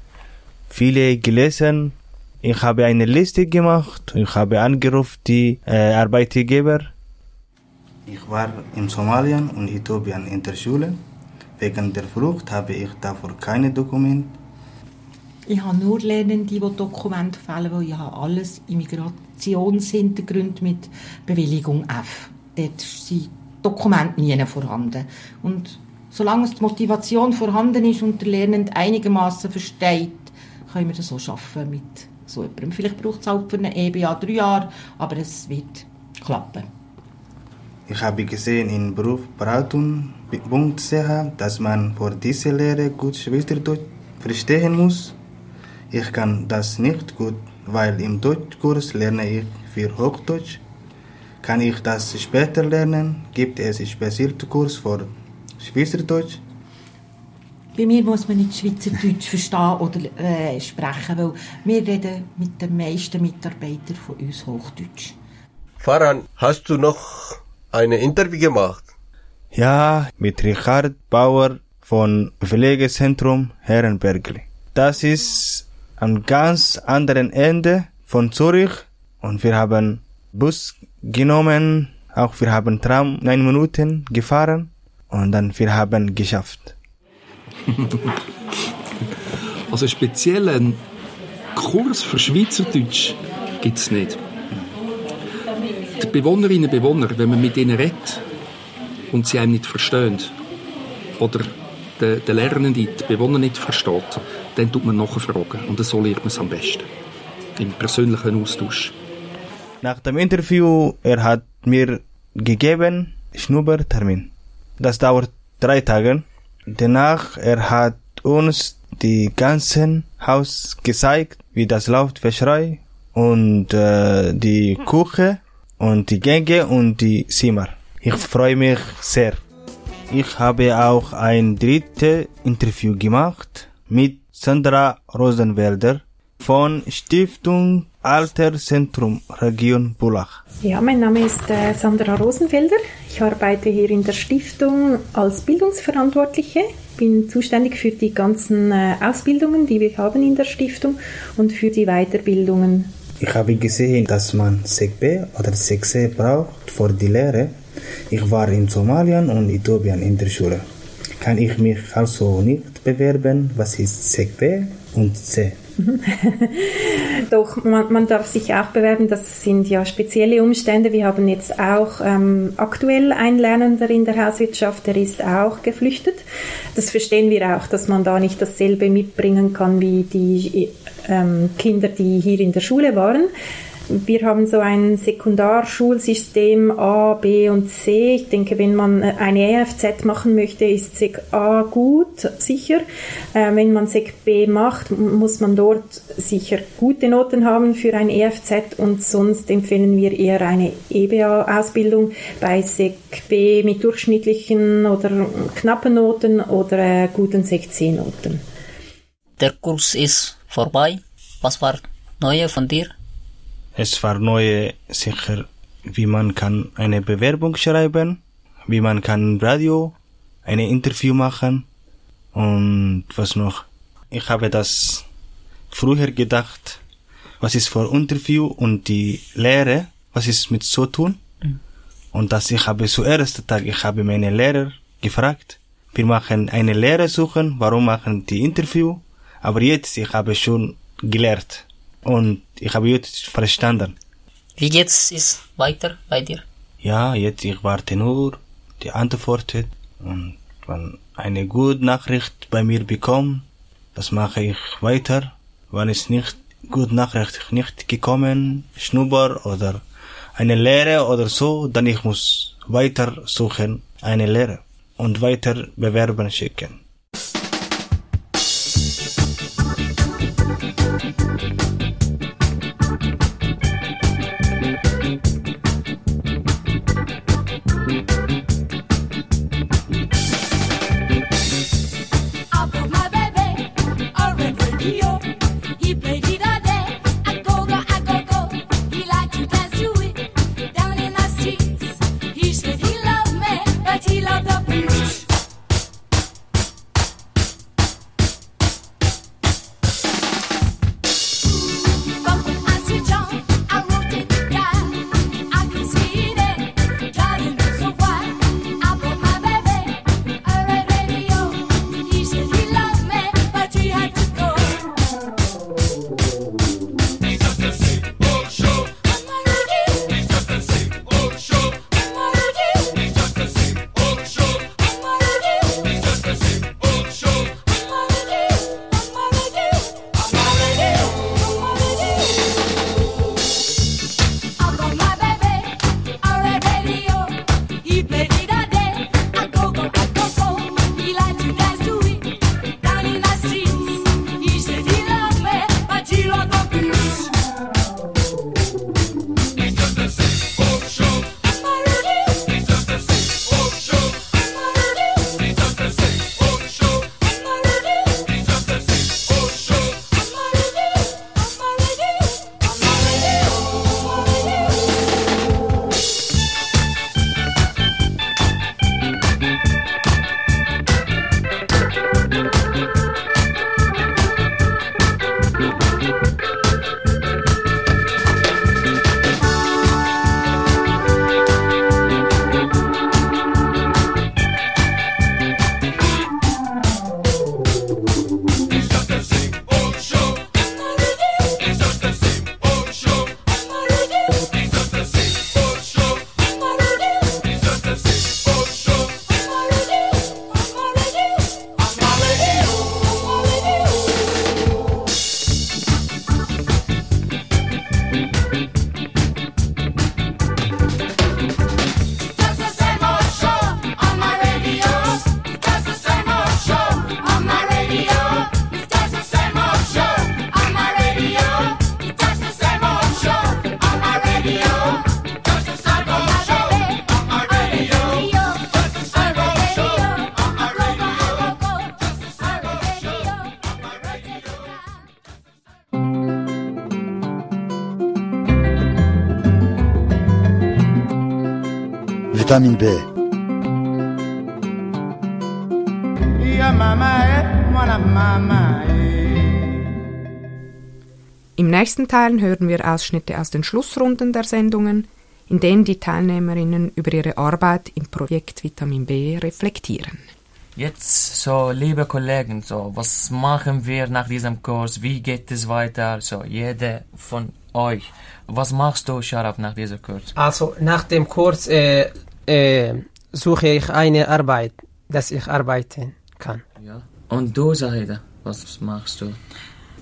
viele gelesen. Ich habe eine Liste gemacht. Ich habe angerufen die äh, Arbeitgeber. Ich war in Somalien und Äthiopien in der Schule. Wegen der Flucht habe ich dafür keine Dokumente. Ich habe nur Lernende, die Dokumente fällen, weil ich habe alles Immigrationshintergrund mit Bewilligung F. Dort sind Dokumente nie vorhanden. Und solange es die Motivation vorhanden ist und der Lernende einigermaßen versteht, können wir das so schaffen mit so jemandem. Vielleicht braucht es halt für eine EBA drei Jahre, aber es wird klappen. Ich habe gesehen in berufsberatung.ch, dass man für diese Lehre gut Schweizerdeutsch verstehen muss. Ich kann das nicht gut, weil im Deutschkurs lerne ich für Hochdeutsch. Kann ich das später lernen? Gibt es spezielle Kurs für Schweizerdeutsch? Bei mir muss man nicht Schweizerdeutsch verstehen oder äh, sprechen, weil wir reden mit den meisten Mitarbeitern von uns Hochdeutsch. Faran, hast du noch ein Interview gemacht? Ja, mit Richard Bauer von Pflegezentrum Herrenbergli. Das ist am ganz anderen Ende von Zürich und wir haben Bus genommen, auch wir haben Tram neun Minuten gefahren und dann wir haben geschafft. Also einen speziellen Kurs für Schweizerdeutsch gibt es nicht. Die Bewohnerinnen und Bewohner, wenn man mit ihnen redet und sie einem nicht verstehen, oder der, der Lernende die Bewohner nicht versteht, dann tut man nachfragen. Und so lernt man es am besten. Im persönlichen Austausch. Nach dem Interview, er hat mir gegeben Schnuppertermin. Das dauert drei Tage. Danach, er hat uns die ganzen Haus gezeigt, wie das läuft, Wäscherei und äh, die Küche und die Gänge und die Zimmer. Ich freue mich sehr. Ich habe auch ein drittes Interview gemacht mit Sandra Rosenwälder von Stiftung Alterszentrum Region Bulach. Ja, mein Name ist äh, Sandra Rosenfelder. Ich arbeite hier in der Stiftung als Bildungsverantwortliche. Bin zuständig für die ganzen äh, Ausbildungen, die wir haben in der Stiftung und für die Weiterbildungen. Ich habe gesehen, dass man SECB oder SECC braucht für die Lehre. Ich war in Somalien und Äthiopien in der Schule. Kann ich mich also nicht bewerben? Was ist SECB und C? Doch, man, man darf sich auch bewerben. Das sind ja spezielle Umstände. Wir haben jetzt auch ähm, aktuell einen Lernender in der Hauswirtschaft, der ist auch geflüchtet. Das verstehen wir auch, dass man da nicht dasselbe mitbringen kann wie die ähm, Kinder, die hier in der Schule waren. Wir haben so ein Sekundarschulsystem A, B und C. Ich denke, wenn man eine EFZ machen möchte, ist Sek A gut, sicher. Äh, wenn man Sek B macht, muss man dort sicher gute Noten haben für ein EFZ und sonst empfehlen wir eher eine EBA-Ausbildung bei Sek B mit durchschnittlichen oder knappen Noten oder äh, guten Sek C-Noten. Der Kurs ist vorbei. Was war Neue von dir? Es war neu sicher, wie man kann eine Bewerbung schreiben, wie man kann Radio ein Interview machen und was noch. Ich habe das früher gedacht, was ist für Interview und die Lehre, was ist mit so tun. Und dass ich habe zuerst Tag, ich habe meine Lehrer gefragt, wir machen eine Lehre suchen, warum machen die Interview? Aber jetzt, ich habe schon gelernt und ich habe jetzt verstanden. Wie geht's es weiter bei dir? Ja, jetzt ich warte nur die Antwort und wenn eine gute Nachricht bei mir bekommt, das mache ich weiter. Wenn es nicht gute Nachricht nicht gekommen, Schnupper oder eine Lehre oder so, dann ich muss weiter suchen eine Lehre und weiter bewerben schicken. Vitamin B. Mama eh. Im nächsten Teil hören wir Ausschnitte aus den Schlussrunden der Sendungen, in denen die Teilnehmerinnen über ihre Arbeit im Projekt Vitamin B reflektieren. Jetzt, so, liebe Kollegen, so, was machen wir nach diesem Kurs? Wie geht es weiter? So, jeder von euch. Was machst du, Sharaf, nach diesem Kurs? Also nach dem Kurs äh, äh, suche ich eine Arbeit, dass ich arbeiten kann. Ja. Und du, Zahida, was machst du?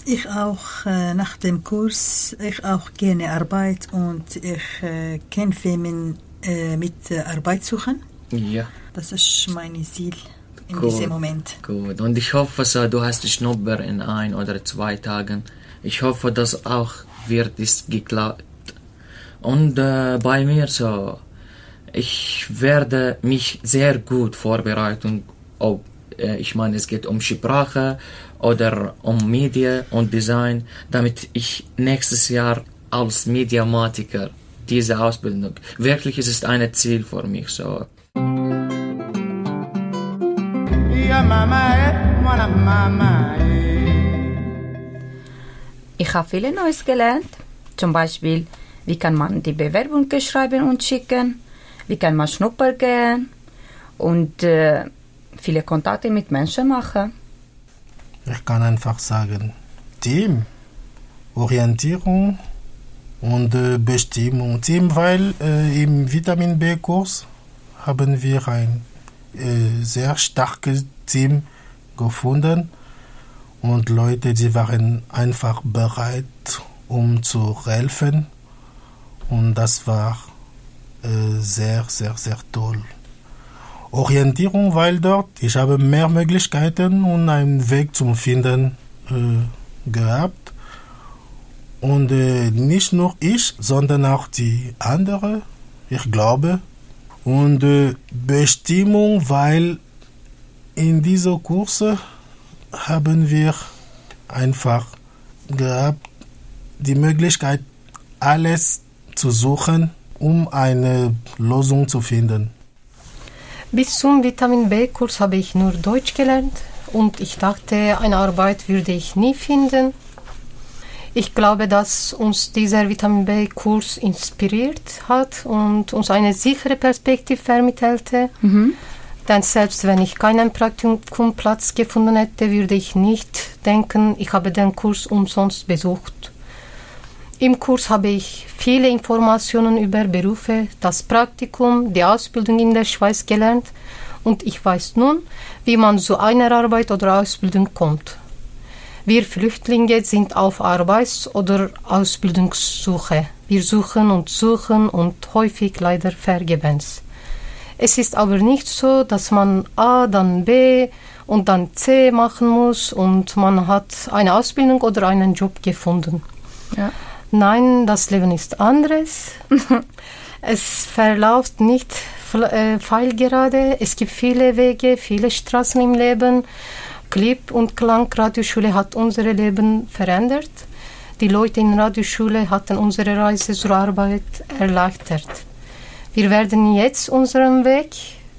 Ich auch äh, nach dem Kurs, ich auch gerne Arbeit und ich äh, kämpfe mit, äh, mit Arbeit suchen. Ja. Das ist mein Ziel in Gut, diesem Moment. Gut. Und ich hoffe, so, du hast die Schnupper in ein oder zwei Tagen. Ich hoffe, dass auch wird es geklappt. Und äh, bei mir so, ich werde mich sehr gut vorbereiten. Ob, äh, ich meine, es geht um Sprache oder um Medien und Design, damit ich nächstes Jahr als Mediamatiker diese Ausbildung. Wirklich, es ist ein Ziel für mich so. Eh, eh. Ich habe viel Neues gelernt. Zum Beispiel, wie kann man die Bewerbung schreiben und schicken, wie kann man Schnupper gehen und äh, viele Kontakte mit Menschen machen. Ich kann einfach sagen, Team, Orientierung und äh, Bestimmung. Team, weil äh, im Vitamin B-Kurs haben wir ein äh, sehr starkes Team gefunden und Leute, die waren einfach bereit, um zu helfen und das war äh, sehr, sehr, sehr toll. Orientierung, weil dort ich habe mehr Möglichkeiten und einen Weg zum Finden äh, gehabt. Und äh, nicht nur ich, sondern auch die anderen, ich glaube. Und äh, Bestimmung, weil in dieser Kurse haben wir einfach gehabt die Möglichkeit, alles zu suchen, um eine Lösung zu finden. Bis zum Vitamin B-Kurs habe ich nur Deutsch gelernt und ich dachte, eine Arbeit würde ich nie finden. Ich glaube, dass uns dieser Vitamin B-Kurs inspiriert hat und uns eine sichere Perspektive vermittelte. Denn selbst wenn ich keinen Praktikumplatz gefunden hätte, würde ich nicht denken, ich habe den Kurs umsonst besucht. Im Kurs habe ich viele Informationen über Berufe, das Praktikum, die Ausbildung in der Schweiz gelernt und ich weiß nun, wie man zu einer Arbeit oder Ausbildung kommt. Wir Flüchtlinge sind auf Arbeits- oder Ausbildungssuche. Wir suchen und suchen und häufig leider vergebens. Es ist aber nicht so, dass man A, dann B und dann C machen muss und man hat eine Ausbildung oder einen Job gefunden. Ja. Nein, das Leben ist anderes. es verläuft nicht äh, pfeilgerade. Es gibt viele Wege, viele Straßen im Leben. Clip und Klang Radioschule hat unser Leben verändert. Die Leute in Radioschule hatten unsere Reise zur Arbeit erleichtert. Wir werden jetzt unseren Weg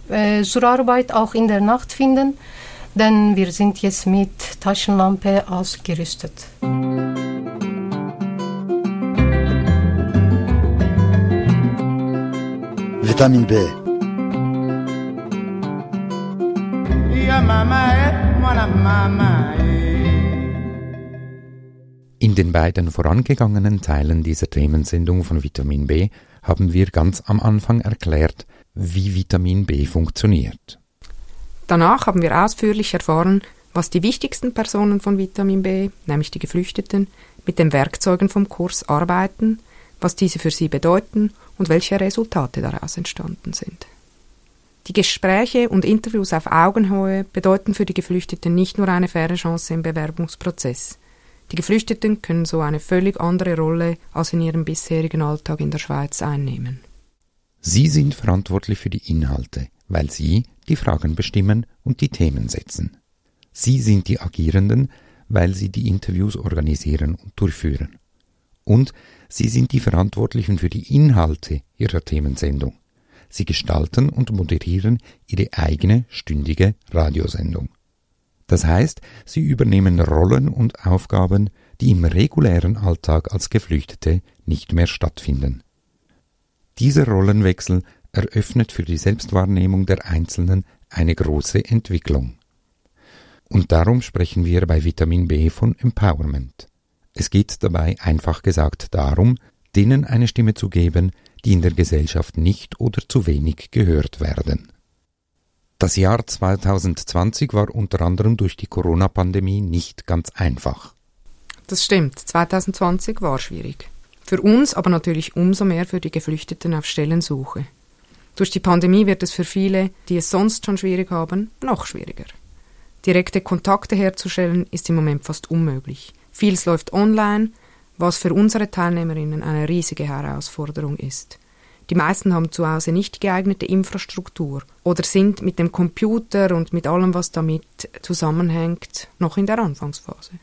äh, zur Arbeit auch in der Nacht finden, denn wir sind jetzt mit Taschenlampe ausgerüstet. Vitamin B. Mama eh. In den beiden vorangegangenen Teilen dieser Themensendung von Vitamin B haben wir ganz am Anfang erklärt, wie Vitamin B funktioniert. Danach haben wir ausführlich erfahren, was die wichtigsten Personen von Vitamin B, nämlich die Geflüchteten, mit den Werkzeugen vom Kurs arbeiten, was diese für sie bedeuten und welche Resultate daraus entstanden sind. Die Gespräche und Interviews auf Augenhöhe bedeuten für die Geflüchteten nicht nur eine faire Chance im Bewerbungsprozess. Die Geflüchteten können so eine völlig andere Rolle als in ihrem bisherigen Alltag in der Schweiz einnehmen. Sie sind verantwortlich für die Inhalte, weil Sie die Fragen bestimmen und die Themen setzen. Sie sind die Agierenden, weil Sie die Interviews organisieren und durchführen. Und Sie sind die Verantwortlichen für die Inhalte Ihrer Themensendung. sie gestalten und moderieren ihre eigene stündige Radiosendung. Das heißt, sie übernehmen Rollen und Aufgaben, die im regulären Alltag als Geflüchtete nicht mehr stattfinden. Dieser Rollenwechsel eröffnet für die Selbstwahrnehmung der Einzelnen eine große Entwicklung. Und darum sprechen wir bei Vitamin B von Empowerment. Es geht dabei einfach gesagt darum, denen eine Stimme zu geben, die in der Gesellschaft nicht oder zu wenig gehört werden. Das Jahr 2020 war unter anderem durch die Corona-Pandemie nicht ganz einfach. Das stimmt, 2020 war schwierig. Für uns, aber natürlich umso mehr für die Geflüchteten auf Stellensuche. Durch die Pandemie wird es für viele, die es sonst schon schwierig haben, noch schwieriger. Direkte Kontakte herzustellen ist im Moment fast unmöglich. Vieles läuft online, was für unsere Teilnehmerinnen eine riesige Herausforderung ist. Die meisten haben zu Hause nicht geeignete Infrastruktur oder sind mit dem Computer und mit allem, was damit zusammenhängt, noch in der Anfangsphase.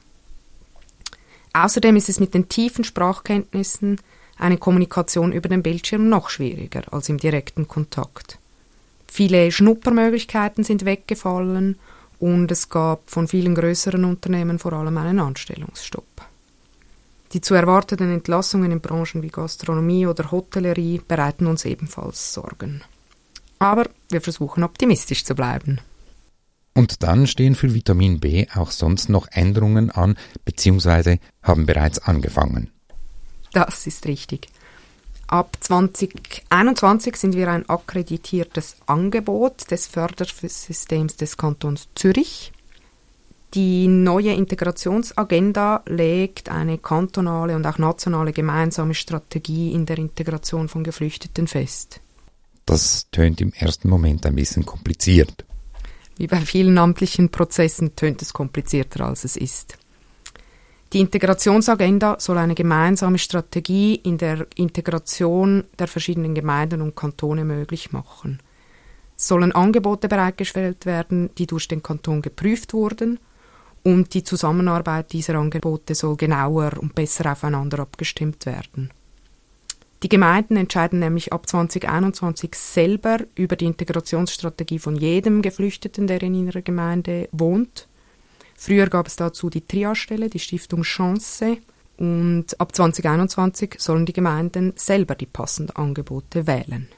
Außerdem ist es mit den tiefen Sprachkenntnissen eine Kommunikation über den Bildschirm noch schwieriger als im direkten Kontakt. Viele Schnuppermöglichkeiten sind weggefallen und es gab von vielen größeren Unternehmen vor allem einen Anstellungsstopp. Die zu erwartenden Entlassungen in Branchen wie Gastronomie oder Hotellerie bereiten uns ebenfalls Sorgen. Aber wir versuchen optimistisch zu bleiben. Und dann stehen für Vitamin B auch sonst noch Änderungen an bzw. haben bereits angefangen. Das ist richtig. Ab 2021 sind wir ein akkreditiertes Angebot des Fördersystems des Kantons Zürich. Die neue Integrationsagenda legt eine kantonale und auch nationale gemeinsame Strategie in der Integration von Geflüchteten fest. Das tönt im ersten Moment ein bisschen kompliziert. Wie bei vielen amtlichen Prozessen tönt es komplizierter, als es ist. Die Integrationsagenda soll eine gemeinsame Strategie in der Integration der verschiedenen Gemeinden und Kantone möglich machen. Es sollen Angebote bereitgestellt werden, die durch den Kanton geprüft wurden und die Zusammenarbeit dieser Angebote soll genauer und besser aufeinander abgestimmt werden. Die Gemeinden entscheiden nämlich ab 2021 selber über die Integrationsstrategie von jedem Geflüchteten, der in ihrer Gemeinde wohnt. Früher gab es dazu die Triastelle, die Stiftung Chance, und ab 2021 sollen die Gemeinden selber die passenden Angebote wählen.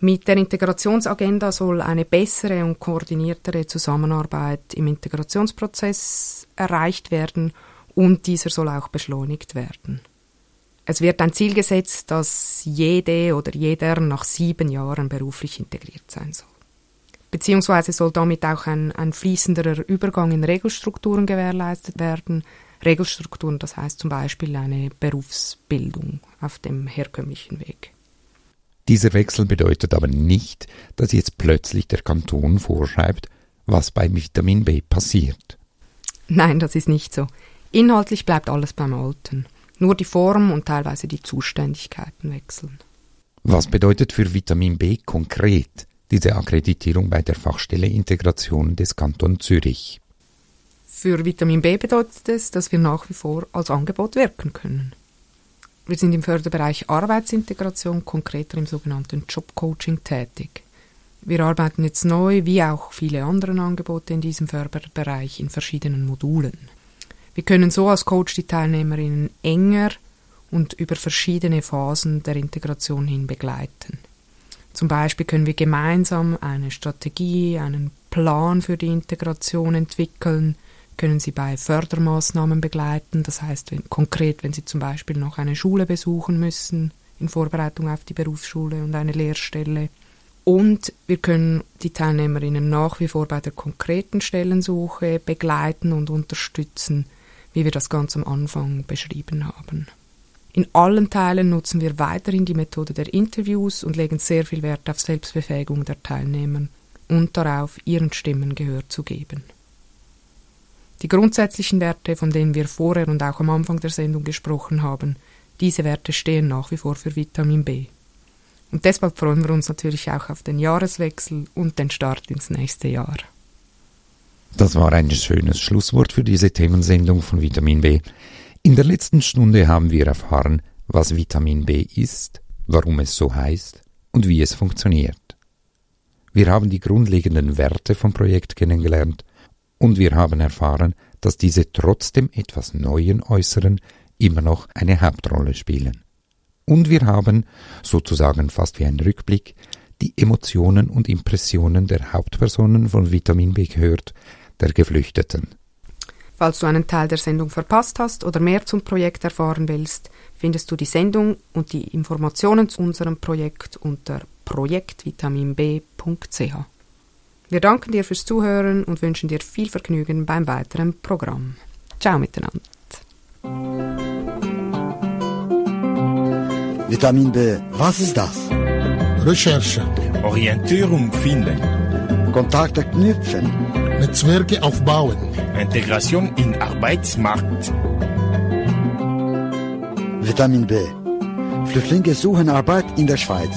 Mit der Integrationsagenda soll eine bessere und koordiniertere Zusammenarbeit im Integrationsprozess erreicht werden und dieser soll auch beschleunigt werden. Es wird ein Ziel gesetzt, dass jede oder jeder nach sieben Jahren beruflich integriert sein soll. Beziehungsweise soll damit auch ein, ein fließenderer Übergang in Regelstrukturen gewährleistet werden. Regelstrukturen, das heißt zum Beispiel eine Berufsbildung auf dem herkömmlichen Weg. Dieser Wechsel bedeutet aber nicht, dass jetzt plötzlich der Kanton vorschreibt, was bei Vitamin B passiert. Nein, das ist nicht so. Inhaltlich bleibt alles beim Alten. Nur die Form und teilweise die Zuständigkeiten wechseln. Was bedeutet für Vitamin B konkret diese Akkreditierung bei der Fachstelle Integration des Kanton Zürich? Für Vitamin B bedeutet es, dass wir nach wie vor als Angebot wirken können. Wir sind im Förderbereich Arbeitsintegration, konkreter im sogenannten Jobcoaching tätig. Wir arbeiten jetzt neu, wie auch viele andere Angebote in diesem Förderbereich, in verschiedenen Modulen. Wir können so als Coach die Teilnehmerinnen enger und über verschiedene Phasen der Integration hin begleiten. Zum Beispiel können wir gemeinsam eine Strategie, einen Plan für die Integration entwickeln, können Sie bei Fördermaßnahmen begleiten. Das heißt, wenn, konkret, wenn Sie zum Beispiel noch eine Schule besuchen müssen in Vorbereitung auf die Berufsschule und eine Lehrstelle. Und wir können die Teilnehmerinnen nach wie vor bei der konkreten Stellensuche begleiten und unterstützen, wie wir das ganz am Anfang beschrieben haben. In allen Teilen nutzen wir weiterhin die Methode der Interviews und legen sehr viel Wert auf Selbstbefähigung der Teilnehmer und darauf, ihren Stimmen Gehör zu geben. Die grundsätzlichen Werte, von denen wir vorher und auch am Anfang der Sendung gesprochen haben, diese Werte stehen nach wie vor für Vitamin B. Und deshalb freuen wir uns natürlich auch auf den Jahreswechsel und den Start ins nächste Jahr. Das war ein schönes Schlusswort für diese Themensendung von Vitamin B. In der letzten Stunde haben wir erfahren, was Vitamin B ist, warum es so heißt und wie es funktioniert. Wir haben die grundlegenden Werte vom Projekt kennengelernt und wir haben erfahren, dass diese trotzdem etwas neuen Äußeren immer noch eine Hauptrolle spielen. Und wir haben, sozusagen fast wie ein Rückblick, die Emotionen und Impressionen der Hauptpersonen von Vitamin B gehört, der Geflüchteten. Falls du einen Teil der Sendung verpasst hast oder mehr zum Projekt erfahren willst, findest du die Sendung und die Informationen zu unserem Projekt unter projektvitaminb.ch. Wir danken dir fürs Zuhören und wünschen dir viel Vergnügen beim weiteren Programm. Ciao miteinander. Vitamin B, was ist das? Recherche. Orientierung finden. Kontakte knüpfen. Netzwerke aufbauen. Integration in Arbeitsmarkt. Vitamin B. Flüchtlinge suchen Arbeit in der Schweiz.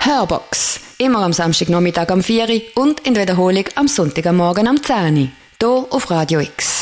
Hörbox. Immer am Samstagnachmittag am 4 Uhr und in der Wiederholung am Sonntagmorgen am 10 Uhr. Hier auf Radio X.